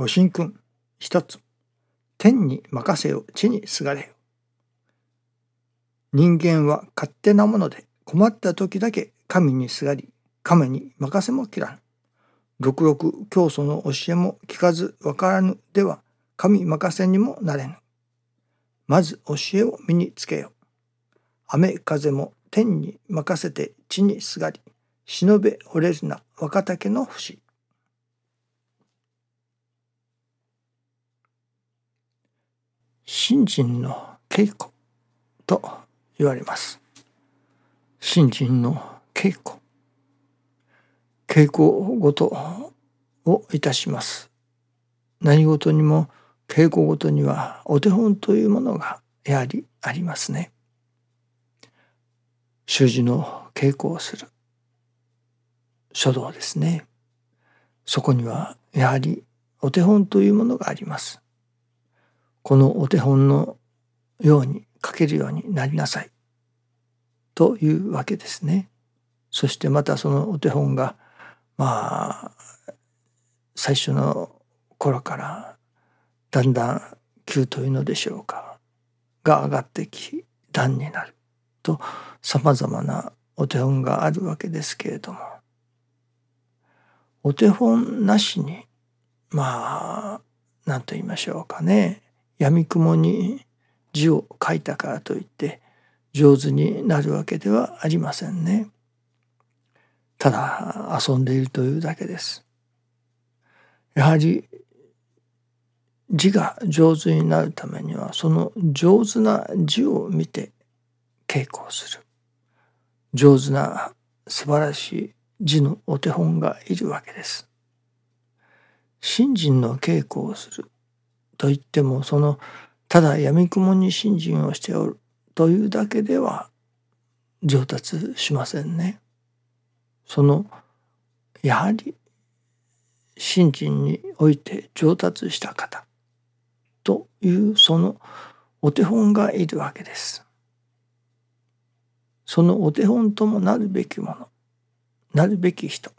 ご神君一つ天に任せよ地にすがれよ。人間は勝手なもので困った時だけ神にすがり神に任せも切らぬ。六六教祖の教えも聞かずわからぬでは神任せにもなれぬ。まず教えを身につけよ。雨風も天に任せて地にすがり忍べ折れるな若竹の節。信心の稽古と言われます。信心の稽古。稽古ごとをいたします。何事にも稽古ごとにはお手本というものがやはりありますね。習字の稽古をする書道ですね。そこにはやはりお手本というものがあります。このお手本のように書けるようになりなさい。というわけですね。そしてまたそのお手本がまあ最初の頃からだんだん急というのでしょうかが上がってき段になる。とさまざまなお手本があるわけですけれども。お手本なしにまあ何と言いましょうかね。闇雲に字を書いたからといって上手になるわけではありませんね。ただ遊んでいるというだけです。やはり字が上手になるためにはその上手な字を見て稽古をする上手な素晴らしい字のお手本がいるわけです。信心の稽古をすると言ってもそのただ闇雲に信心をしておるというだけでは上達しませんね。そのやはり信心において上達した方というそのお手本がいるわけです。そのお手本ともなるべきものなるべき人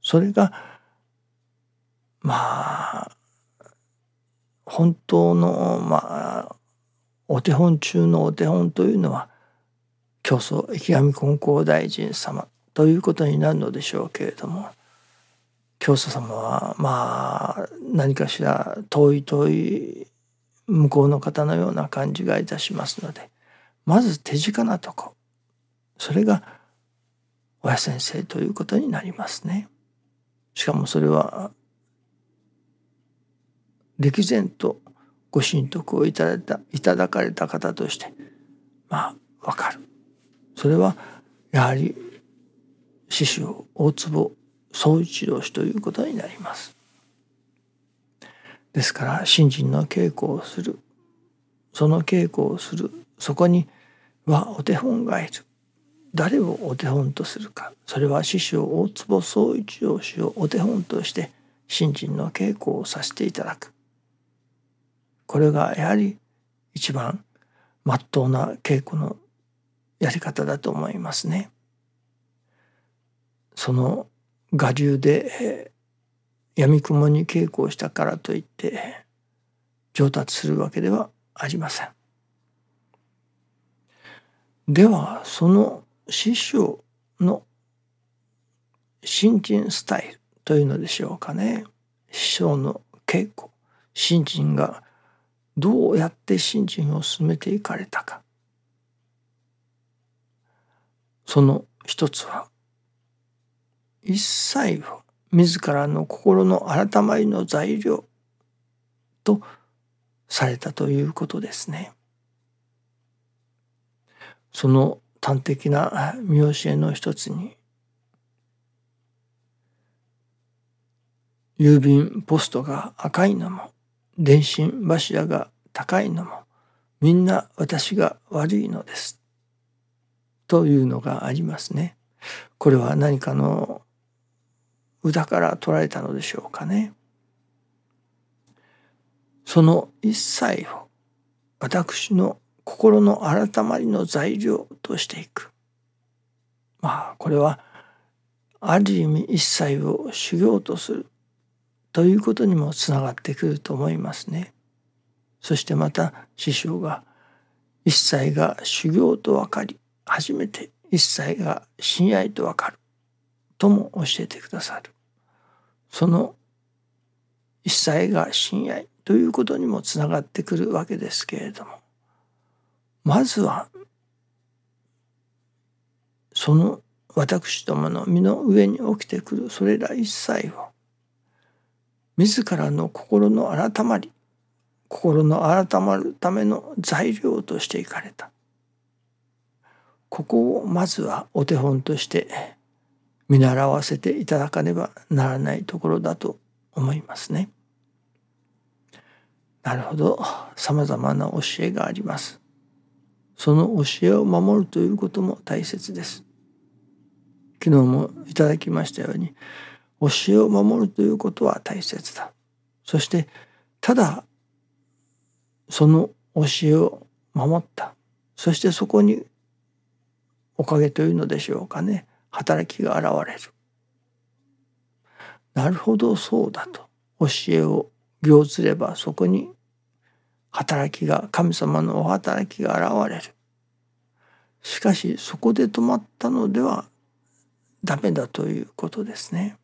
それがまあ本当のまあお手本中のお手本というのは教祖池上金光大臣様ということになるのでしょうけれども教祖様はまあ何かしら遠い遠い向こうの方のような感じがいたしますのでまず手近なとこそれが親先生ということになりますね。しかもそれは歴然とご神徳をいただいたいただかれた方としてまあわかる。それはやはり師匠大坪宗一郎氏ということになります。ですから信心の稽古をするその稽古をするそこにはお手本がいる。誰をお手本とするか。それは師匠大坪宗一郎氏をお手本として信心の稽古をさせていただく。これがやはり一番まっとうな稽古のやり方だと思いますね。その我流で闇雲に稽古をしたからといって上達するわけではありません。ではその師匠の新人スタイルというのでしょうかね師匠の稽古新人がどうやって信心を進めていかれたかその一つは一切を自らの心の改まりの材料とされたということですね。その端的な見教えの一つに郵便ポストが赤いのも電信柱が高いのもみんな私が悪いのです。というのがありますね。これは何かの歌から取られたのでしょうかね。その一切を私の心の改まりの材料としていく。まあこれはある意味一切を修行とするということにもつながってくると思いますね。そしてまた師匠が一切が修行と分かり初めて一切が親愛と分かるとも教えてくださる。その一切が親愛ということにもつながってくるわけですけれどもまずはその私どもの身の上に起きてくるそれら一切を自らの心の改まり心の改まるための材料としていかれたここをまずはお手本として見習わせていただかねばならないところだと思いますね。なるほどさまざまな教えがあります。その教えを守るということも大切です。昨日もいただきましたように教えを守るということは大切だ。そしてただその教えを守ったそしてそこにおかげというのでしょうかね働きが現れる。なるほどそうだと教えを行ずればそこに働きが神様のお働きが現れる。しかしそこで止まったのではダメだということですね。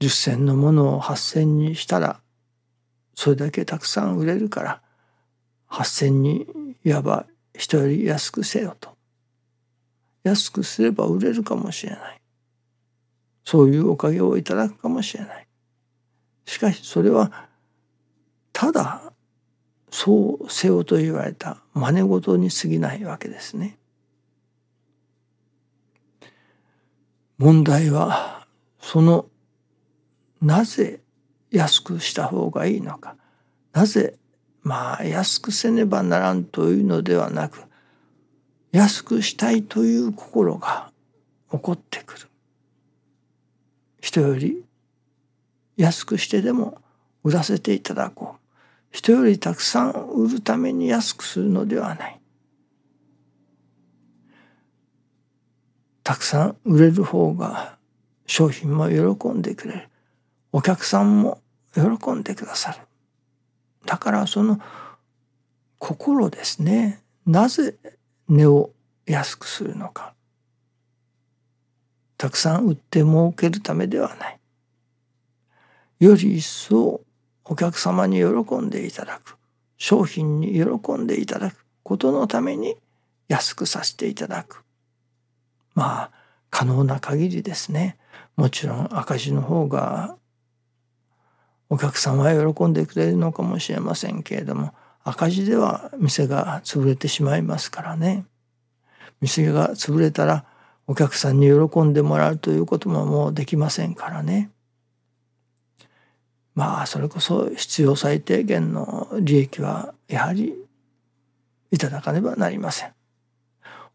10銭のものを8銭にしたらそれだけたくさん売れるから8銭にいわば人より安くせよと。安くすれば売れるかもしれない。そういうおかげをいただくかもしれない。しかしそれはただそうせよと言われた真似事に過ぎないわけですね。問題はそのなぜ安くした方がいいのか。なぜまあ安くせねばならんというのではなく安くしたいという心が起こってくる。人より安くしてでも売らせていただこう。人よりたくさん売るために安くするのではない。たくさん売れる方が商品も喜んでくれる。お客さんも喜んでくださる。だからその心ですね。なぜ値を安くするのか。たくさん売って儲けるためではない。より一層お客様に喜んでいただく。商品に喜んでいただく。ことのために安くさせていただく。まあ可能な限りですね。もちろん赤字の方がお客様は喜んでくれるのかもしれませんけれども赤字では店が潰れてしまいますからね。店が潰れたらお客さんに喜んでもらうということももうできませんからね。まあそれこそ必要最低限の利益はやはりいただかねばなりません。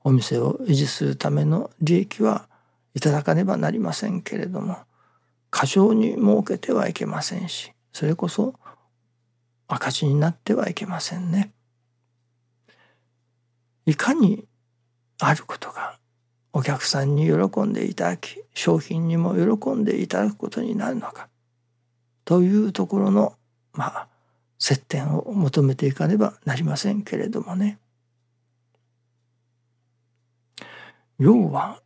お店を維持するための利益はいただかねばなりませんけれども過剰に儲けてはいけませんしそれこそ赤字になってはいけませんね。いかにあることがお客さんに喜んでいただき商品にも喜んでいただくことになるのかというところのまあ接点を求めていかねばなりませんけれどもね。要は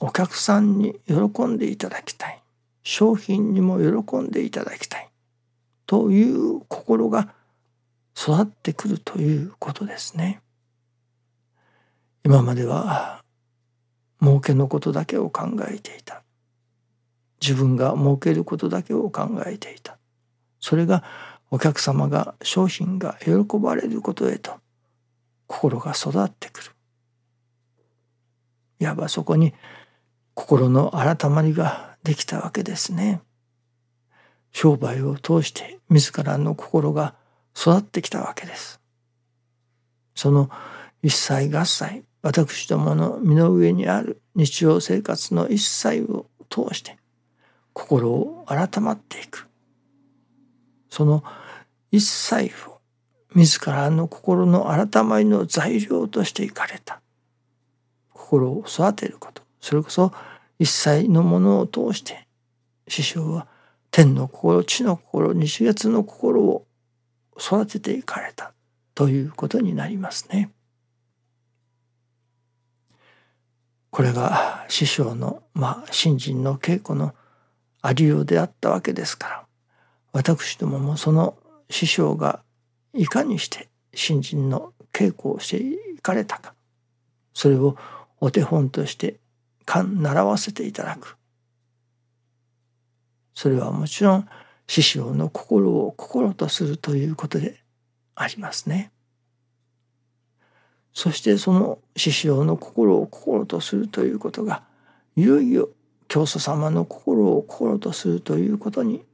お客さんに喜んでいただきたい商品にも喜んでいただきたいという心が育ってくるということですね。今までは儲けのことだけを考えていた。自分が儲けることだけを考えていた。それがお客様が商品が喜ばれることへと心が育ってくる。いわばそこに心の改まりができたわけですね。商売を通して自らの心が育ってきたわけです。その一切合切私どもの身の上にある日常生活の一切を通して心を改まっていくその一切を自らの心の改まりの材料としていかれた心を育てることそれこそ一切のものを通して師匠は天の心地の心日月の心を育てていかれたということになりますね。これが師匠のまあ信心の稽古のありようであったわけですから私どももその師匠がいかにして信心の稽古をしていかれたかそれをお手本として習わせていただくそれはもちろん師匠の心を心とするということでありますね。そしてその師匠の心を心とするということがいよいよ教祖様の心を心とするということに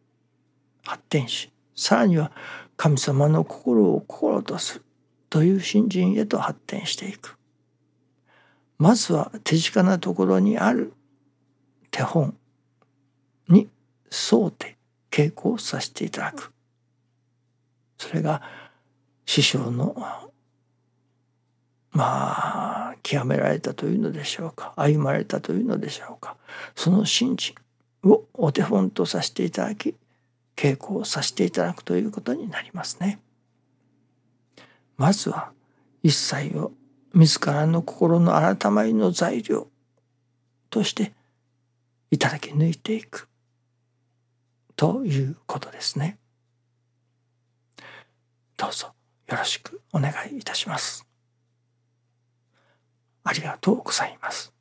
発展しさらには神様の心を心とするという信心へと発展していく。まずは手近なところにある手本に沿うて稽古をさせていただく。それが師匠のまあ極められたというのでしょうか歩まれたというのでしょうかその信心をお手本とさせていただき稽古をさせていただくということになりますね。まずは一切を自らの心の改まりの材料としていただき抜いていくということですね。どうぞよろしくお願いいたします。ありがとうございます。